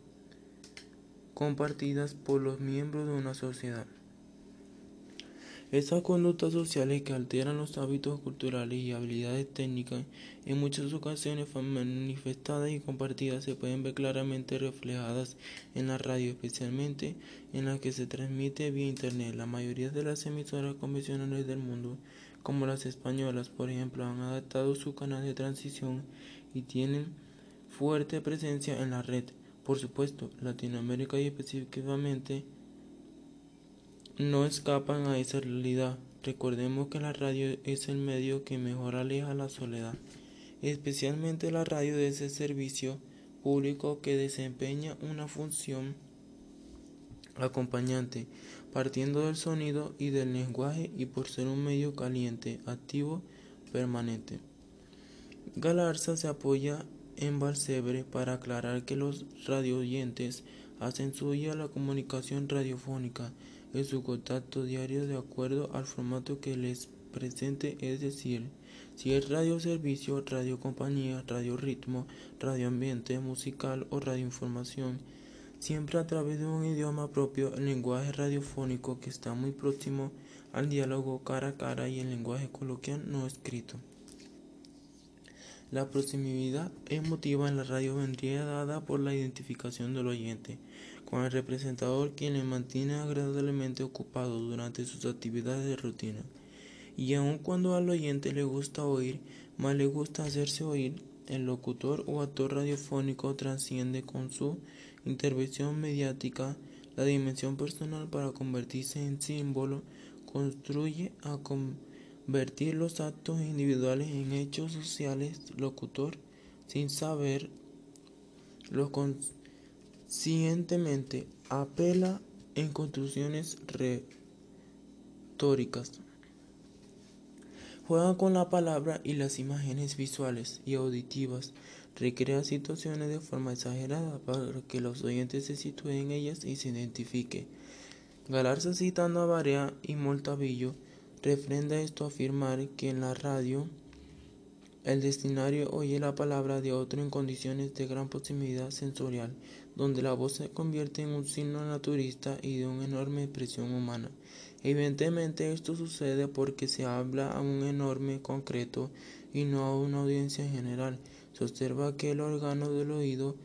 compartidas por los miembros de una sociedad. Esas conductas sociales que alteran los hábitos culturales y habilidades técnicas en muchas ocasiones manifestadas y compartidas se pueden ver claramente reflejadas en la radio, especialmente en la que se transmite vía internet. La mayoría de las emisoras convencionales del mundo, como las españolas, por ejemplo, han adaptado su canal de transición y tienen fuerte presencia en la red. Por supuesto, Latinoamérica y específicamente no escapan a esa realidad. Recordemos que la radio es el medio que mejor aleja la soledad, especialmente la radio de ese servicio público que desempeña una función acompañante, partiendo del sonido y del lenguaje y por ser un medio caliente, activo, permanente. Galarza se apoya en Balsebre para aclarar que los radioyentes hacen suya la comunicación radiofónica en su contacto diario de acuerdo al formato que les presente, es decir, si es radio servicio, radio compañía, radio ritmo, radio ambiente musical o radio información, siempre a través de un idioma propio, el lenguaje radiofónico que está muy próximo al diálogo cara a cara y el lenguaje coloquial no escrito. La proximidad emotiva en la radio vendría dada por la identificación del oyente con el representador quien le mantiene agradablemente ocupado durante sus actividades de rutina. Y aun cuando al oyente le gusta oír, más le gusta hacerse oír, el locutor o actor radiofónico trasciende con su intervención mediática la dimensión personal para convertirse en símbolo, construye a convertir los actos individuales en hechos sociales, locutor, sin saber los Siguientemente, apela en construcciones retóricas. Juega con la palabra y las imágenes visuales y auditivas. Recrea situaciones de forma exagerada para que los oyentes se sitúen en ellas y se identifique. Galarza citando a Barea y Moltavillo refrenda esto afirmar que en la radio el destinario oye la palabra de otro en condiciones de gran proximidad sensorial, donde la voz se convierte en un signo naturista y de una enorme expresión humana. Evidentemente esto sucede porque se habla a un enorme concreto y no a una audiencia general. Se observa que el órgano del oído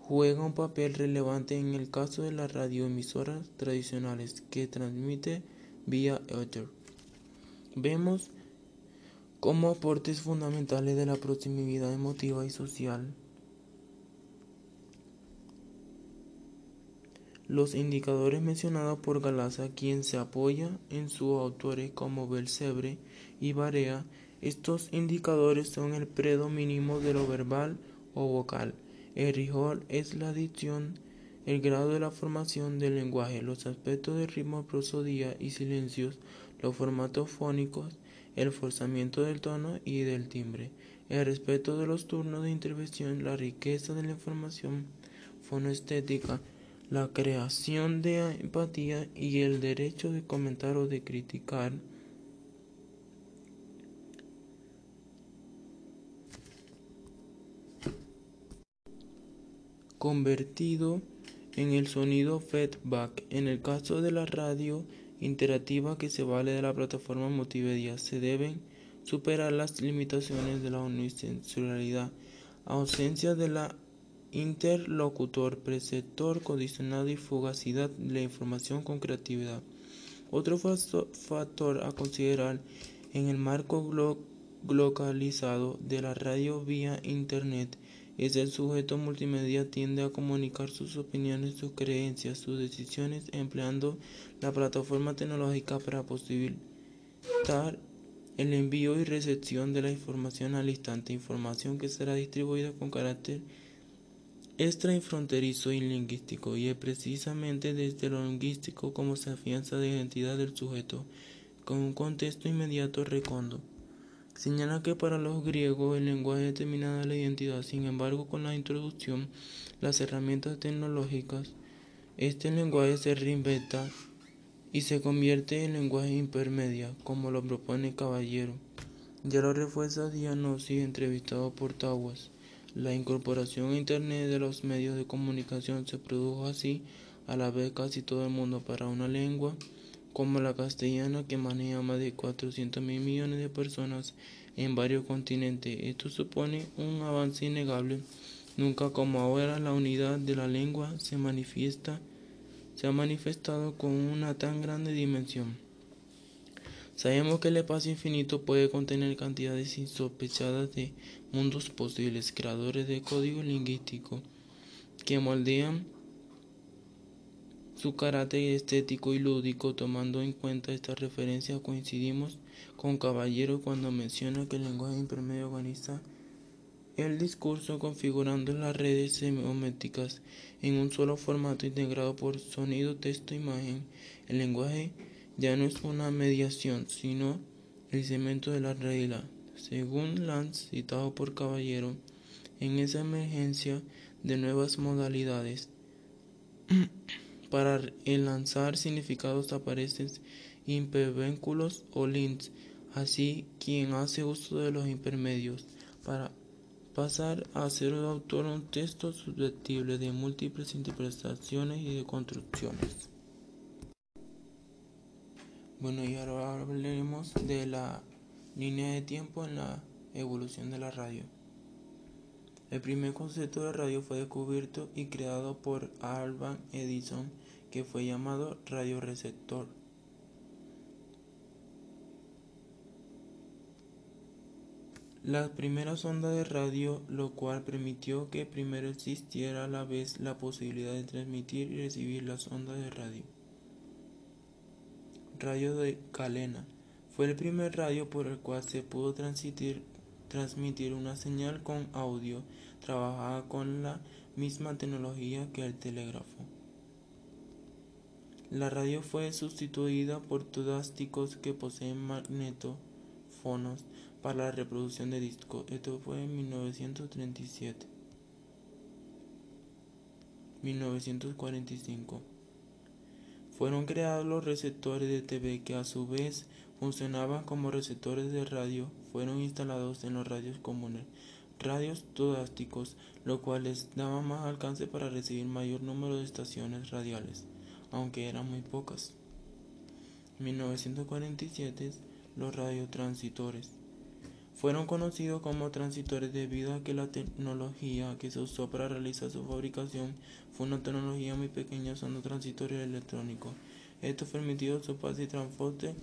juega un papel relevante en el caso de las radioemisoras tradicionales que transmite vía ether. Vemos como aportes fundamentales de la proximidad emotiva y social. Los indicadores mencionados por Galaza, quien se apoya en sus autores como Belsebre y Barea, estos indicadores son el predominio de lo verbal o vocal. El rigor es la dicción, el grado de la formación del lenguaje, los aspectos de ritmo, prosodía y silencios, los formatos fónicos, el forzamiento del tono y del timbre, el respeto de los turnos de intervención, la riqueza de la información fonoestética, la creación de empatía y el derecho de comentar o de criticar. convertido en el sonido feedback. En el caso de la radio interactiva que se vale de la plataforma multimedia, se deben superar las limitaciones de la unisensualidad, ausencia de la interlocutor, preceptor, condicionado y fugacidad de la información con creatividad. Otro factor a considerar en el marco globalizado de la radio vía Internet es el sujeto multimedia tiende a comunicar sus opiniones, sus creencias, sus decisiones empleando la plataforma tecnológica para posibilitar el envío y recepción de la información al instante, información que será distribuida con carácter extrafronterizo y lingüístico, y es precisamente desde lo lingüístico como se afianza la identidad del sujeto, con un contexto inmediato recondo. Señala que para los griegos el lenguaje determinaba la identidad, sin embargo con la introducción las herramientas tecnológicas, este lenguaje se reinventa y se convierte en lenguaje intermedia, como lo propone Caballero. Ya lo refuerza Diagnosis entrevistado por Tawas. La incorporación a Internet de los medios de comunicación se produjo así a la vez casi todo el mundo para una lengua como la castellana que maneja más de 400 mil millones de personas en varios continentes. Esto supone un avance innegable. Nunca como ahora la unidad de la lengua se manifiesta se ha manifestado con una tan grande dimensión. Sabemos que el espacio infinito puede contener cantidades insospechadas de mundos posibles, creadores de código lingüístico que moldean su carácter estético y lúdico. Tomando en cuenta esta referencia, coincidimos con Caballero cuando menciona que el lenguaje intermedio organiza el discurso configurando las redes semiométricas en un solo formato integrado por sonido, texto, imagen. El lenguaje ya no es una mediación, sino el cemento de la regla. Según Lance, citado por Caballero, en esa emergencia de nuevas modalidades, para enlazar significados aparecen hipervínculos o links, así quien hace uso de los intermedios para pasar a ser autor un texto susceptible de múltiples interpretaciones y de construcciones. Bueno, y ahora hablaremos de la línea de tiempo en la evolución de la radio. El primer concepto de radio fue descubierto y creado por Alvan Edison, que fue llamado radioreceptor. La primera sonda de radio, lo cual permitió que primero existiera a la vez la posibilidad de transmitir y recibir las ondas de radio radio de Calena. Fue el primer radio por el cual se pudo transmitir, una señal con audio. Trabajaba con la misma tecnología que el telégrafo. La radio fue sustituida por tudásticos que poseen magnetófonos para la reproducción de discos. Esto fue en 1937. 1945 fueron creados los receptores de TV que a su vez funcionaban como receptores de radio. Fueron instalados en los radios comunes, radios todásticos, lo cual les daba más alcance para recibir mayor número de estaciones radiales, aunque eran muy pocas. En 1947, los radiotransitores fueron conocidos como transitores debido a que la tecnología que se usó para realizar su fabricación fue una tecnología muy pequeña usando transitores electrónicos. Esto permitió su paso y transporte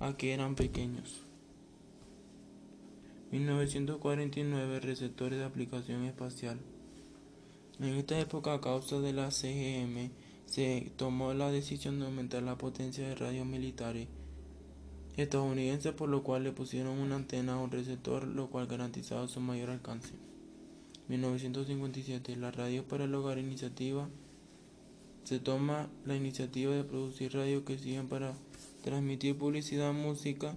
a que eran pequeños. 1949 receptores de aplicación espacial. En esta época, a causa de la CGM, se tomó la decisión de aumentar la potencia de radios militares estadounidenses, por lo cual le pusieron una antena a un receptor, lo cual garantizaba su mayor alcance. 1957. La radio para el hogar iniciativa. Se toma la iniciativa de producir radios que sirvan para transmitir publicidad, música,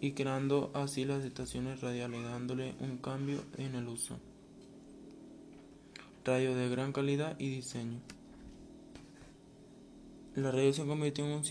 y creando así las estaciones radiales, dándole un cambio en el uso. Radio de gran calidad y diseño. La radio se convirtió en un símbolo